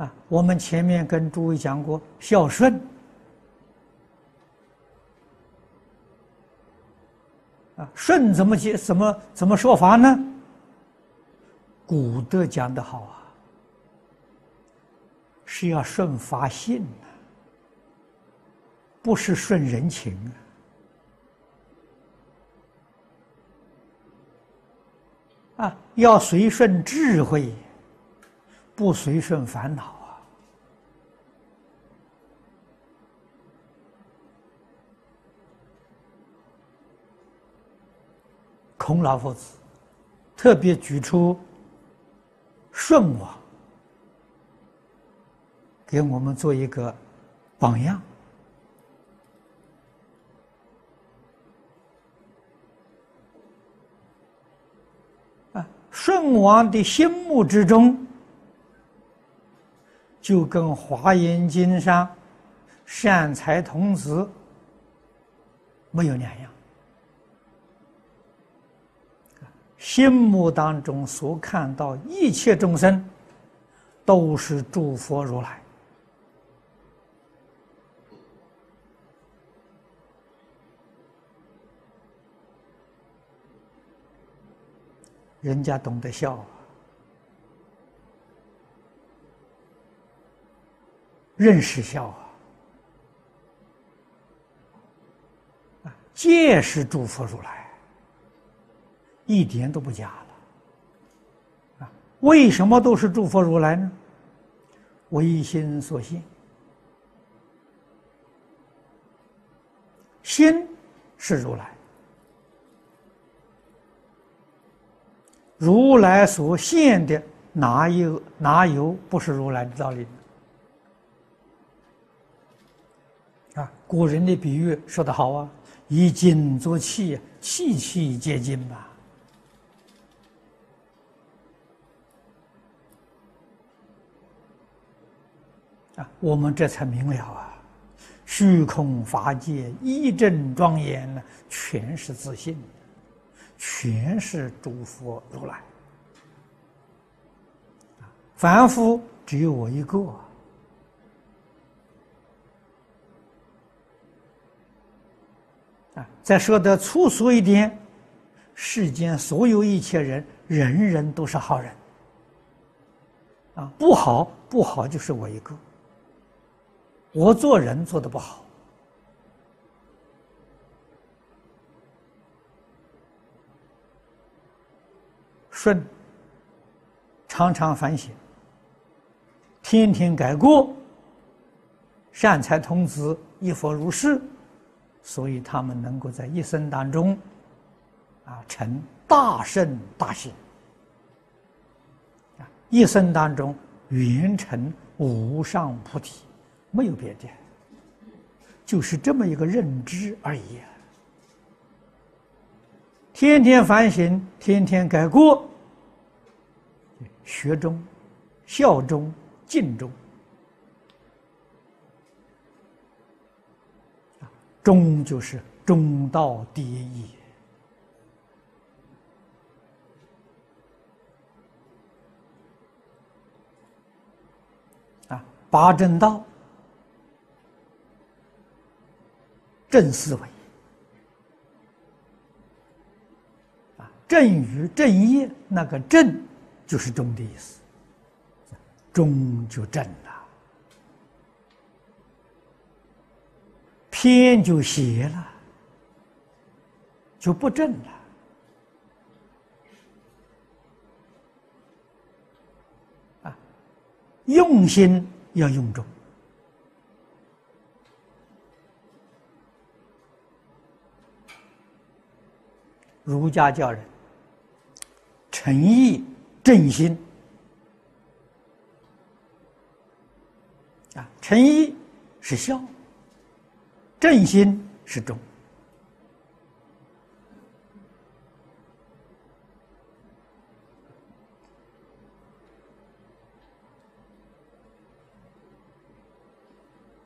啊，我们前面跟诸位讲过孝顺，啊，顺怎么解？怎么怎么说法呢？古德讲的好啊，是要顺法性啊，不是顺人情啊，啊，要随顺智慧。不随顺烦恼啊！孔老夫子特别举出舜王，给我们做一个榜样啊！舜王的心目之中。就跟《华严经》上善财童子没有两样，心目当中所看到一切众生都是诸佛如来，人家懂得笑啊。认识笑啊，皆是诸佛如来，一点都不假了。啊，为什么都是诸佛如来呢？唯心所现，心是如来，如来所现的哪有哪有不是如来的道理？古人的比喻说得好啊，“以金作器，器器皆金”吧。啊，我们这才明了啊，虚空法界一正庄严呢，全是自信，全是诸佛如来。凡夫只有我一个。啊再说的粗俗一点，世间所有一切人，人人都是好人。啊，不好不好就是我一个，我做人做的不好。顺，常常反省，天天改过，善财童子一佛如是。所以他们能够在一生当中，啊，成大圣大贤，啊，一生当中圆成无上菩提，没有别的，就是这么一个认知而已。天天反省，天天改过，学中、孝中、敬中。中就是中道第一。啊，八正道、正思维。啊，正与正业，那个正就是中的意思，中就正了。偏就邪了，就不正了。啊，用心要用重。儒家教人诚意正心啊，诚意是孝。正心是忠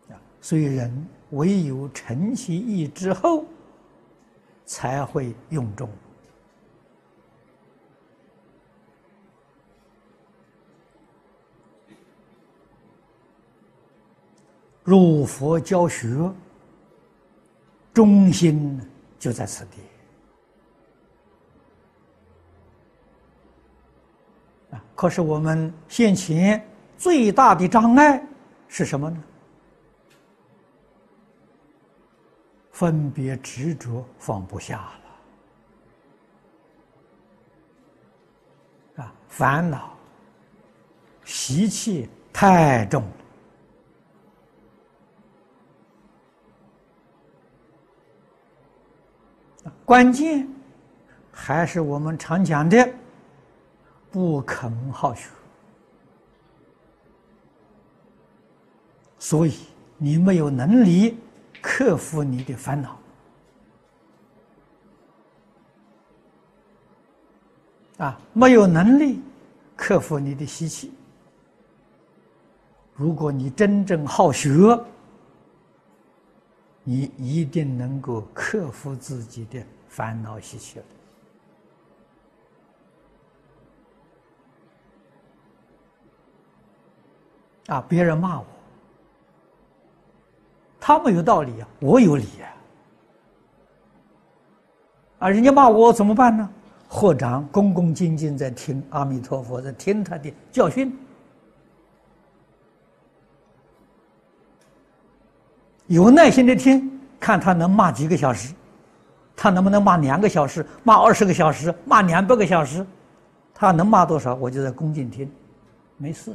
啊，所以人唯有诚其意之后，才会用中。入佛教学，中心就在此地。啊，可是我们现前最大的障碍是什么呢？分别执着放不下了，啊，烦恼习气太重了，关键还是我们常讲的不肯好学，所以你没有能力。克服你的烦恼啊，没有能力克服你的习气。如果你真正好学，你一定能够克服自己的烦恼习气啊，别人骂我。他没有道理啊，我有理啊！啊，人家骂我怎么办呢？合掌恭恭敬敬在听阿弥陀佛，在听他的教训，有耐心的听，看他能骂几个小时，他能不能骂两个小时，骂二十个小时，骂两百个小时，他能骂多少，我就在恭敬听，没事。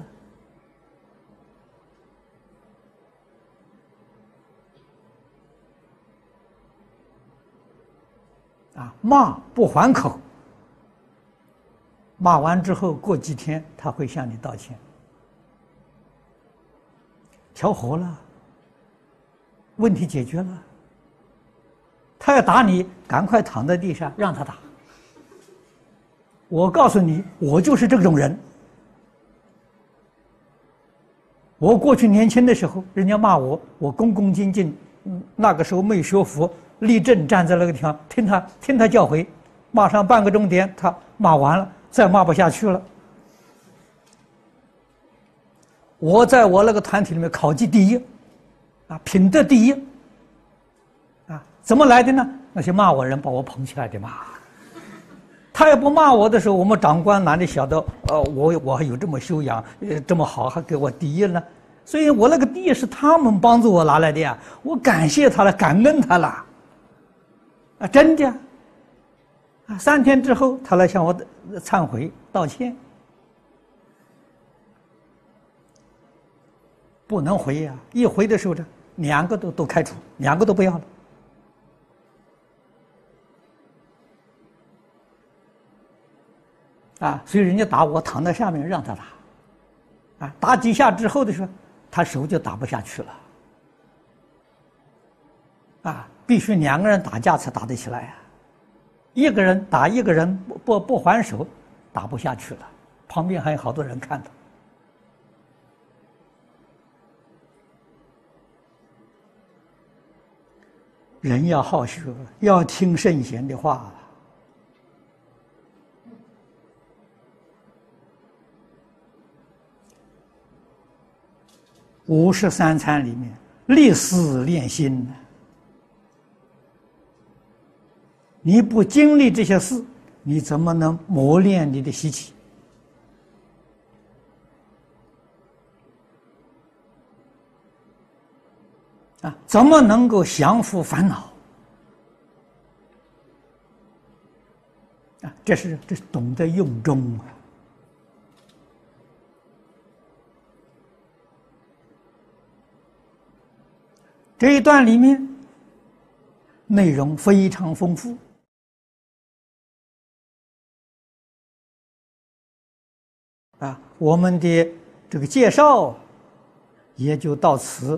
啊，骂不还口，骂完之后过几天他会向你道歉，调和了，问题解决了。他要打你，赶快躺在地上让他打。我告诉你，我就是这种人。我过去年轻的时候，人家骂我，我恭恭敬敬，那个时候没学佛。立正站在那个地方，听他听他教诲，骂上半个钟点，他骂完了，再骂不下去了。我在我那个团体里面考级第一，啊，品德第一，啊，怎么来的呢？那些骂我人把我捧起来的嘛。他要不骂我的时候，我们长官哪里晓得？呃，我我还有这么修养，呃，这么好，还给我第一呢。所以我那个第一是他们帮助我拿来的呀，我感谢他了，感恩他了。啊，真的啊！三天之后，他来向我忏悔道歉，不能回呀！一回的时候呢，两个都都开除，两个都不要了。啊，所以人家打我，躺在下面让他打，啊，打几下之后的时候，他手就打不下去了，啊。必须两个人打架才打得起来啊！一个人打一个人不不不还手，打不下去了。旁边还有好多人看着。人要好学，要听圣贤的话。五十三参里面，立思练心。你不经历这些事，你怎么能磨练你的习气？啊，怎么能够降服烦恼？啊，这是这懂得用中啊。这一段里面内容非常丰富。啊，我们的这个介绍也就到此。